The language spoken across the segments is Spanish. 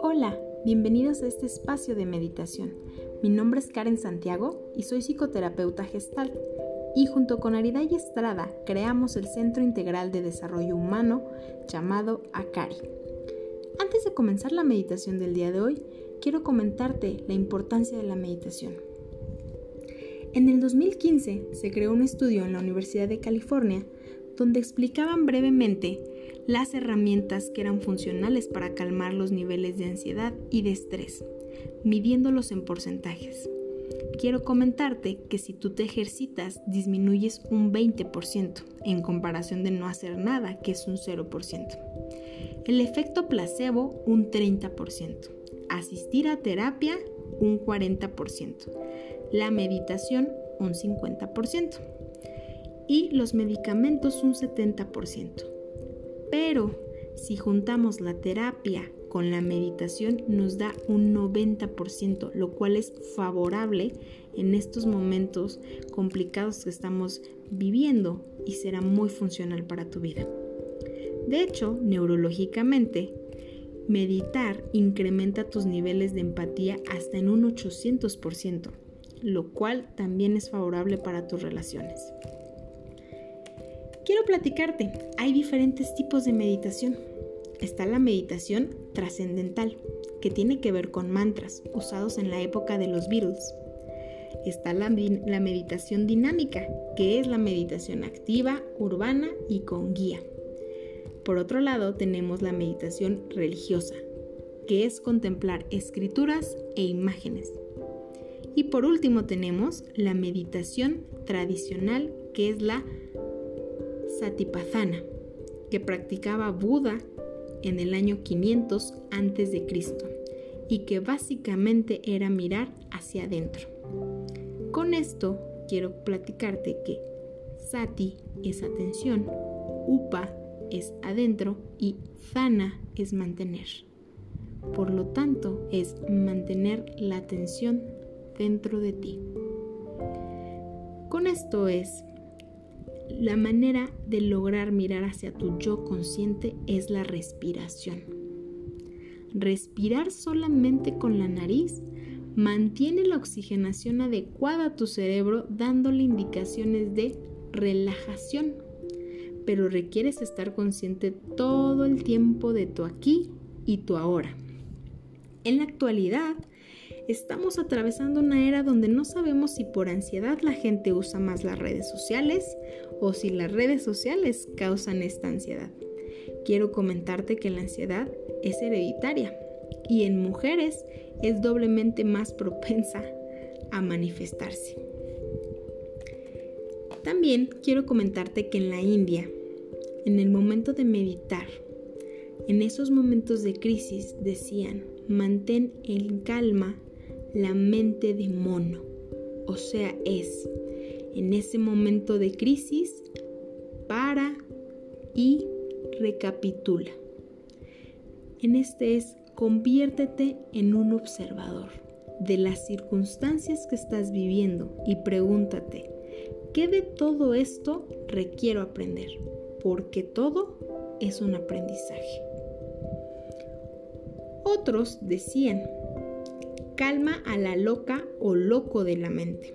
Hola, bienvenidos a este espacio de meditación. Mi nombre es Karen Santiago y soy psicoterapeuta gestal y junto con Ariday Estrada creamos el Centro Integral de Desarrollo Humano llamado ACARI. Antes de comenzar la meditación del día de hoy, quiero comentarte la importancia de la meditación. En el 2015 se creó un estudio en la Universidad de California donde explicaban brevemente las herramientas que eran funcionales para calmar los niveles de ansiedad y de estrés, midiéndolos en porcentajes. Quiero comentarte que si tú te ejercitas disminuyes un 20% en comparación de no hacer nada, que es un 0%. El efecto placebo un 30%. Asistir a terapia un 40%. La meditación un 50% y los medicamentos un 70%. Pero si juntamos la terapia con la meditación nos da un 90%, lo cual es favorable en estos momentos complicados que estamos viviendo y será muy funcional para tu vida. De hecho, neurológicamente, meditar incrementa tus niveles de empatía hasta en un 800%, lo cual también es favorable para tus relaciones. Quiero platicarte, hay diferentes tipos de meditación. Está la meditación trascendental, que tiene que ver con mantras usados en la época de los Beatles. Está la, la meditación dinámica, que es la meditación activa, urbana y con guía. Por otro lado, tenemos la meditación religiosa, que es contemplar escrituras e imágenes. Y por último tenemos la meditación tradicional, que es la Satipatthana, que practicaba Buda en el año 500 a.C. y que básicamente era mirar hacia adentro. Con esto quiero platicarte que Sati es atención, Upa es adentro y Thana es mantener. Por lo tanto, es mantener la atención dentro de ti. Con esto es la manera de lograr mirar hacia tu yo consciente es la respiración. Respirar solamente con la nariz mantiene la oxigenación adecuada a tu cerebro dándole indicaciones de relajación, pero requieres estar consciente todo el tiempo de tu aquí y tu ahora. En la actualidad, estamos atravesando una era donde no sabemos si por ansiedad la gente usa más las redes sociales o si las redes sociales causan esta ansiedad. Quiero comentarte que la ansiedad es hereditaria y en mujeres es doblemente más propensa a manifestarse. También quiero comentarte que en la India, en el momento de meditar, en esos momentos de crisis decían, mantén en calma la mente de mono, o sea, es en ese momento de crisis, para y recapitula. En este es, conviértete en un observador de las circunstancias que estás viviendo y pregúntate, ¿qué de todo esto requiero aprender? Porque todo es un aprendizaje. Otros decían, calma a la loca o loco de la mente.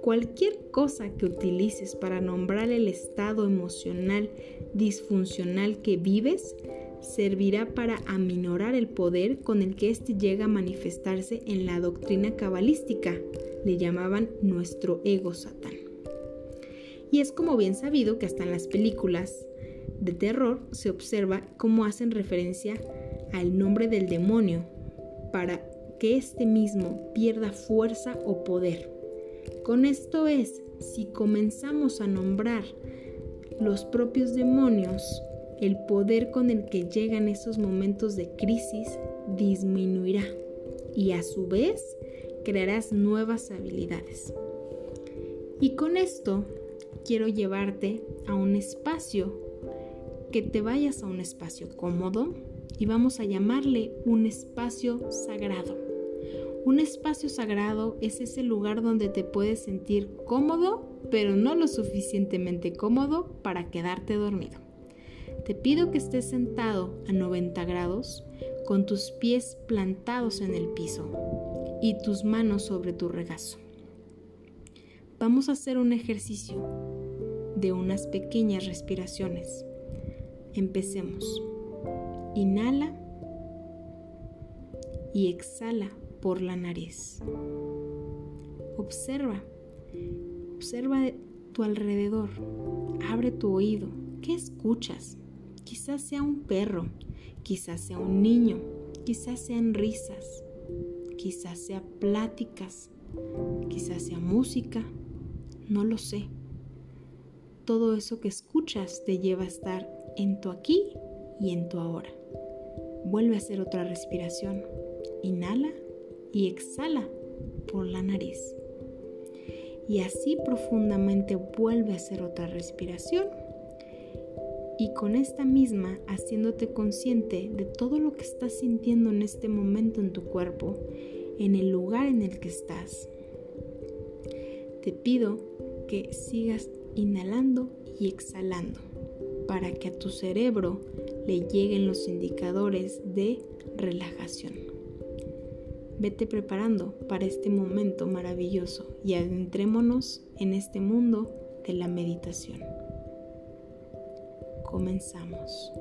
Cualquier cosa que utilices para nombrar el estado emocional disfuncional que vives servirá para aminorar el poder con el que éste llega a manifestarse en la doctrina cabalística. Le llamaban nuestro ego satán. Y es como bien sabido que hasta en las películas de terror se observa cómo hacen referencia al nombre del demonio para que éste mismo pierda fuerza o poder. Con esto es, si comenzamos a nombrar los propios demonios, el poder con el que llegan esos momentos de crisis disminuirá y a su vez crearás nuevas habilidades. Y con esto quiero llevarte a un espacio, que te vayas a un espacio cómodo y vamos a llamarle un espacio sagrado. Un espacio sagrado es ese lugar donde te puedes sentir cómodo, pero no lo suficientemente cómodo para quedarte dormido. Te pido que estés sentado a 90 grados con tus pies plantados en el piso y tus manos sobre tu regazo. Vamos a hacer un ejercicio de unas pequeñas respiraciones. Empecemos. Inhala y exhala por la nariz. Observa, observa tu alrededor, abre tu oído. ¿Qué escuchas? Quizás sea un perro, quizás sea un niño, quizás sean risas, quizás sea pláticas, quizás sea música, no lo sé. Todo eso que escuchas te lleva a estar en tu aquí y en tu ahora. Vuelve a hacer otra respiración. Inhala y exhala por la nariz. Y así profundamente vuelve a hacer otra respiración y con esta misma haciéndote consciente de todo lo que estás sintiendo en este momento en tu cuerpo, en el lugar en el que estás. Te pido que sigas inhalando y exhalando para que a tu cerebro le lleguen los indicadores de relajación. Vete preparando para este momento maravilloso y adentrémonos en este mundo de la meditación comenzamos.